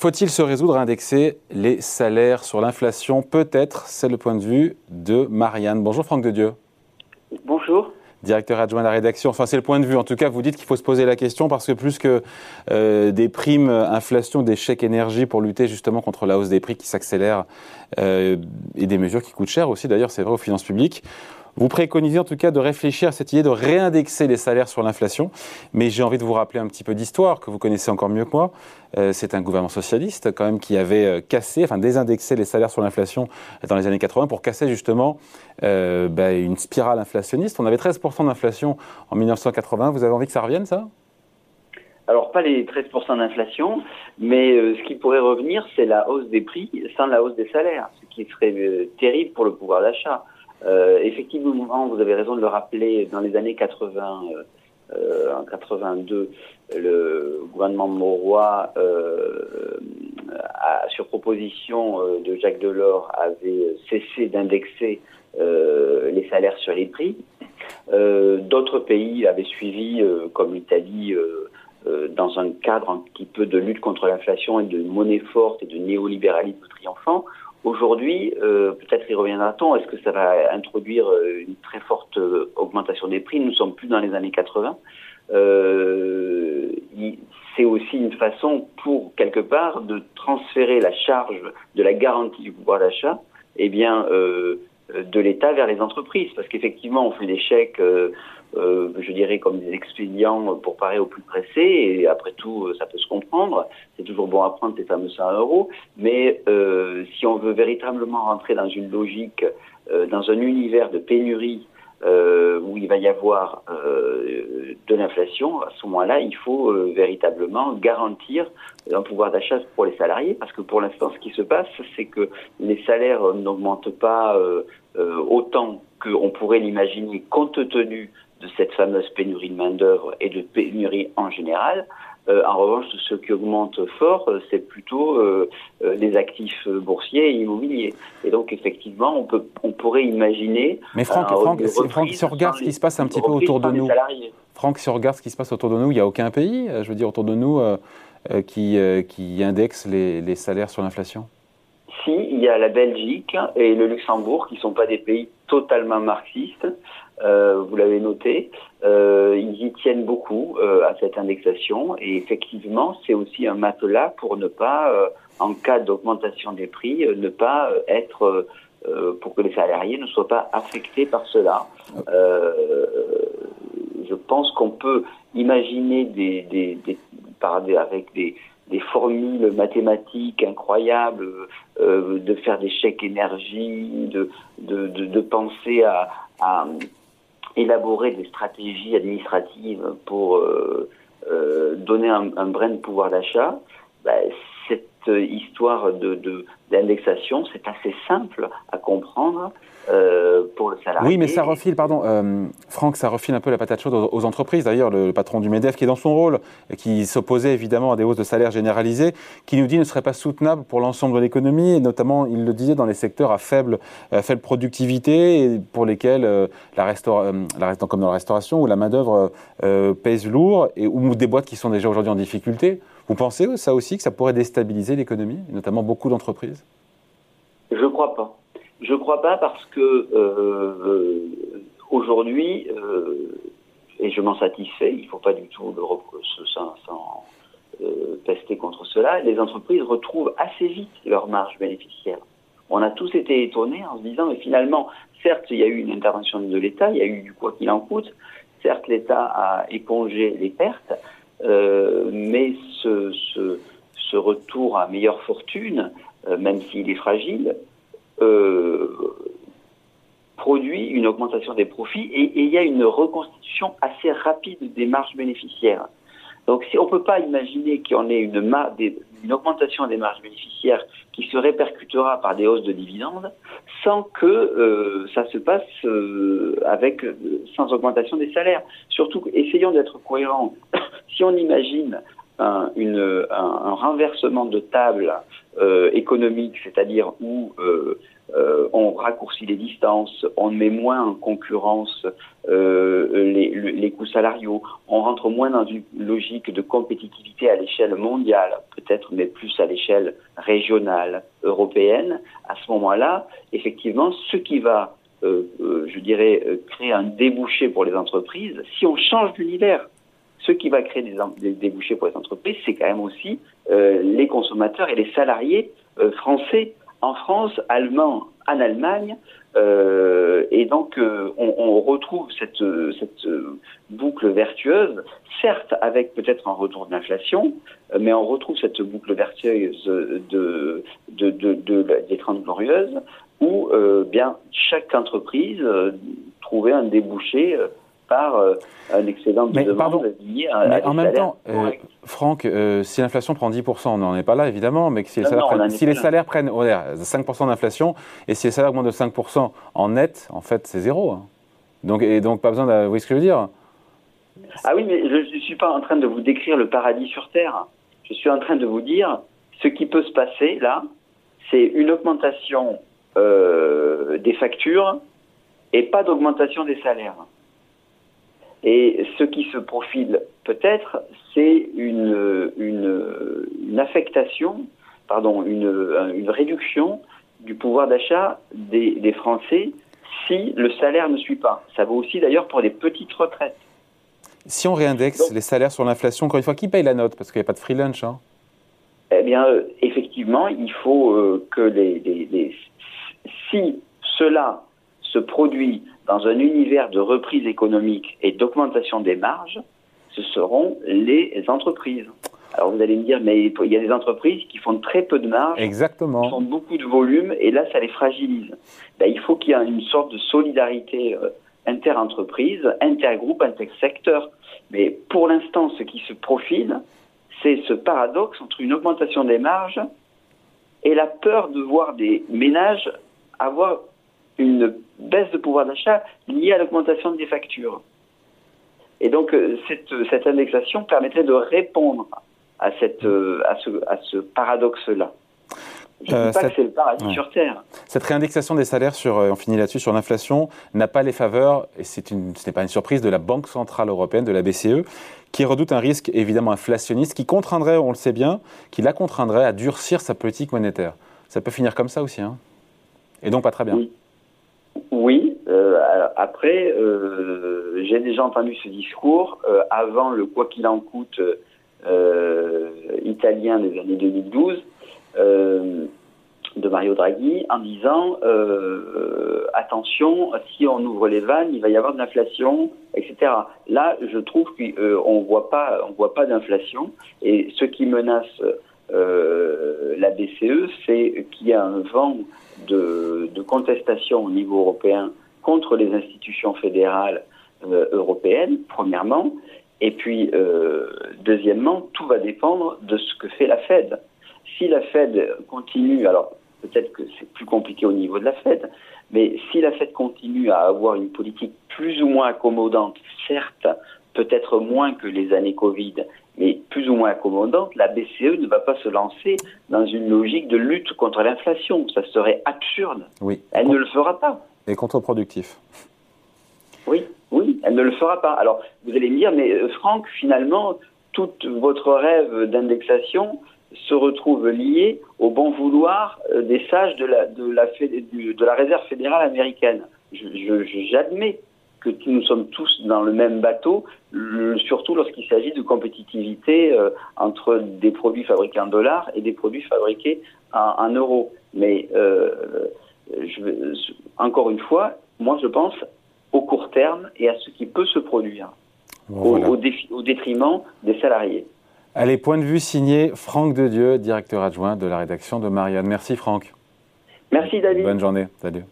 Faut-il se résoudre à indexer les salaires sur l'inflation? Peut-être, c'est le point de vue de Marianne. Bonjour Franck de Dieu. Bonjour directeur adjoint de la rédaction. Enfin, c'est le point de vue. En tout cas, vous dites qu'il faut se poser la question parce que plus que euh, des primes inflation, des chèques énergie pour lutter justement contre la hausse des prix qui s'accélère euh, et des mesures qui coûtent cher aussi, d'ailleurs, c'est vrai aux finances publiques, vous préconisez en tout cas de réfléchir à cette idée de réindexer les salaires sur l'inflation. Mais j'ai envie de vous rappeler un petit peu d'histoire que vous connaissez encore mieux que moi. Euh, c'est un gouvernement socialiste quand même qui avait euh, cassé, enfin désindexé les salaires sur l'inflation dans les années 80 pour casser justement euh, bah, une spirale inflationniste. On avait 13% d'inflation en 1980. Vous avez envie que ça revienne ça? Alors pas les 13% d'inflation, mais ce qui pourrait revenir, c'est la hausse des prix sans la hausse des salaires, ce qui serait terrible pour le pouvoir d'achat. Euh, effectivement, vous avez raison de le rappeler, dans les années 80, euh, en 82, le gouvernement Mauroy, euh, sur proposition euh, de Jacques Delors, avait cessé d'indexer euh, les salaires sur les prix. D'autres pays avaient suivi, comme l'Italie, dans un cadre un petit peu de lutte contre l'inflation et de monnaie forte et de néolibéralisme triomphant. Aujourd'hui, euh, peut-être y reviendra-t-on, est-ce que ça va introduire euh, une très forte euh, augmentation des prix? Nous ne sommes plus dans les années 80. c'est aussi une façon pour, quelque part, de transférer la charge de la garantie du pouvoir d'achat eh bien, de l'État vers les entreprises. Parce qu'effectivement, on fait des chèques euh, je dirais, comme des expédients pour parer au plus pressé. Et après tout, ça peut se comprendre. C'est toujours bon à prendre ces fameux 100 euros. Mais euh, si on veut véritablement rentrer dans une logique, euh, dans un univers de pénurie, euh, où il va y avoir euh, de l'inflation, à ce moment-là, il faut euh, véritablement garantir un pouvoir d'achat pour les salariés, parce que pour l'instant, ce qui se passe, c'est que les salaires n'augmentent pas autant qu'on pourrait l'imaginer compte tenu de cette fameuse pénurie de main-d'œuvre et de pénurie en général. Euh, en revanche, ce qui augmente fort, euh, c'est plutôt euh, les actifs boursiers et immobiliers. Et donc, effectivement, on, peut, on pourrait imaginer. Mais Franck, Franck, Franck si on regarde ce qui se passe un petit peu autour de nous. Franck, si on regarde ce qui se passe autour de nous, il n'y a aucun pays, je veux dire, autour de nous, qui, qui indexe les, les salaires sur l'inflation il y a la Belgique et le Luxembourg, qui ne sont pas des pays totalement marxistes. Euh, vous l'avez noté, euh, ils y tiennent beaucoup euh, à cette indexation et effectivement, c'est aussi un matelas pour ne pas, en cas d'augmentation des prix, ne pas être, pour que les salariés ne soient pas affectés par cela. je pense qu'on peut imaginer des, avec des formules mathématiques incroyables, de faire des chèques énergie, de, de, penser à, élaborer des stratégies administratives pour euh, euh, donner un, un, brin de pouvoir d'achat, bah, histoire de d'indexation, c'est assez simple à comprendre. Euh, pour le salarié. Oui, mais ça refile, pardon, euh, Franck, ça refile un peu la patate chaude aux, entreprises. D'ailleurs, le, patron du MEDEF, qui est dans son rôle, qui s'opposait évidemment à des hausses de salaire généralisées, qui nous dit ne serait pas soutenable pour l'ensemble de l'économie, et notamment, il le disait, dans les secteurs à faible, faible productivité, et pour lesquels euh, la, la comme dans la restauration, où la main-d'œuvre pèse lourd, et, ou des boîtes qui sont déjà aujourd'hui en difficulté. Vous pensez ça aussi que ça pourrait déstabiliser l'économie, notamment beaucoup d'entreprises? Je ne crois pas. Je ne crois pas parce que euh, aujourd'hui, euh, et je m'en satisfais, il ne faut pas du tout le sans, euh, pester contre cela, les entreprises retrouvent assez vite leur marge bénéficiaire. On a tous été étonnés en se disant, mais finalement, certes, il y a eu une intervention de l'État, il y a eu du quoi qu'il en coûte, certes, l'État a épongé les pertes, mais ce, retour à meilleure fortune, euh, même s'il est fragile, euh, produit une augmentation des profits et, il y a une reconstitution assez rapide des marges bénéficiaires. Donc on ne peut pas imaginer qu'il y ait une, augmentation des marges bénéficiaires qui se répercutera par des hausses de dividendes sans que euh, ça se passe euh, avec sans augmentation des salaires. Surtout, essayons d'être cohérents. Si on imagine un, renversement de table euh, économique, c'est-à-dire où euh, euh, on raccourcit les distances, on met moins en concurrence les, les, coûts salariaux, on rentre moins dans une logique de compétitivité à l'échelle mondiale, peut-être, mais plus à l'échelle régionale, européenne. À ce moment-là, effectivement, ce qui va, je dirais, créer un débouché pour les entreprises, si on change d'univers, ce qui va créer des, débouchés pour les entreprises, c'est quand même aussi les consommateurs et les salariés français en France, allemand, en Allemagne. Euh, et donc, euh, on, retrouve cette, boucle vertueuse, certes avec peut-être un retour de l'inflation, mais on retrouve cette boucle vertueuse de, de, de, de des Trente Glorieuses, où euh, bien chaque entreprise euh, trouvait un débouché euh, par euh, un excédent de demande lié à, mais en même temps, euh, Franck, euh, si l'inflation prend 10%, on n'en est pas là évidemment, mais si, les, salaires, prennent, si les salaires prennent 5% d'inflation et si les salaires augmentent de 5% en net, en fait, c'est zéro. Hein. Donc, et donc, pas besoin de. Vous voyez ce que je veux dire? Ah oui, mais je ne suis pas en train de vous décrire le paradis sur Terre. Je suis en train de vous dire ce qui peut se passer là, c'est une augmentation des factures et pas d'augmentation des salaires. Et ce qui se profile peut-être, c'est une, une, une, affectation, pardon, une, une, réduction du pouvoir d'achat des, des, Français si le salaire ne suit pas. Ça vaut aussi d'ailleurs pour les petites retraites. Si on réindexe les salaires sur l'inflation, encore une fois, qui paye la note? Parce qu'il n'y a pas de free lunch. Hein. Eh bien, euh, effectivement, il faut euh, que les, les, les, si cela se produit dans un univers de reprise économique et d'augmentation des marges, ce seront les entreprises. Alors vous allez me dire, mais il y a des entreprises qui font très peu de marge, Exactement. qui font beaucoup de volume, et là, ça les fragilise. Ben, il faut qu'il y ait une sorte de solidarité euh, inter-entreprise, intergroupe, intersecteur. Mais pour l'instant, ce qui se profile, c'est ce paradoxe entre une augmentation des marges et la peur de voir des ménages avoir une baisse de pouvoir d'achat liée à l'augmentation des factures. Et donc, euh, cette, cette indexation permettrait de répondre à, cette, euh, à ce, à ce paradoxe-là. Je ne euh, pas que c'est le paradis sur Terre. Cette réindexation des salaires, sur, on finit là-dessus, sur l'inflation, n'a pas les faveurs, et c'est une, ce n'est pas une surprise, de la Banque Centrale Européenne, de la BCE, qui redoute un risque évidemment inflationniste, qui contraindrait, on le sait bien, qui la contraindrait à durcir sa politique monétaire. Ça peut finir comme ça aussi, hein et donc pas très bien. Oui. Oui, euh, après, euh, j'ai déjà entendu ce discours euh, avant le quoi qu'il en coûte italien des années 2012 de Mario Draghi en disant attention, si on ouvre les vannes, il va y avoir de l'inflation, etc. Là, je trouve qu'on voit pas, on voit pas d'inflation et ce qui menace la BCE, c'est qu'il y a un vent de, contestation au niveau européen contre les institutions fédérales euh, européennes, premièrement, et puis euh, deuxièmement, tout va dépendre de ce que fait la Fed. Si la Fed continue, alors peut-être que c'est plus compliqué au niveau de la Fed, mais si la Fed continue à avoir une politique plus ou moins accommodante, certes, peut-être moins que les années Covid, mais plus ou moins accommodante, la BCE ne va pas se lancer dans une logique de lutte contre l'inflation. Ça serait absurde. Oui. Elle ne le fera pas. Et contre-productif. Oui, oui, elle ne le fera pas. Alors, vous allez me dire, mais euh, Franck, finalement, tout votre rêve d'indexation se retrouve lié au bon vouloir euh, des sages de la, de la, de la réserve fédérale américaine. J'admets que nous sommes tous dans le même bateau, surtout lorsqu'il s'agit de compétitivité euh, entre des produits fabriqués en dollars et des produits fabriqués en, euros. Mais euh, je, encore une fois, moi je pense au court terme et à ce qui peut se produire, au, au, détriment des salariés. Allez, point de vue signé Franck Dedieu, directeur adjoint de la rédaction de Marianne. Merci Franck. Merci David. Bonne journée. Salut.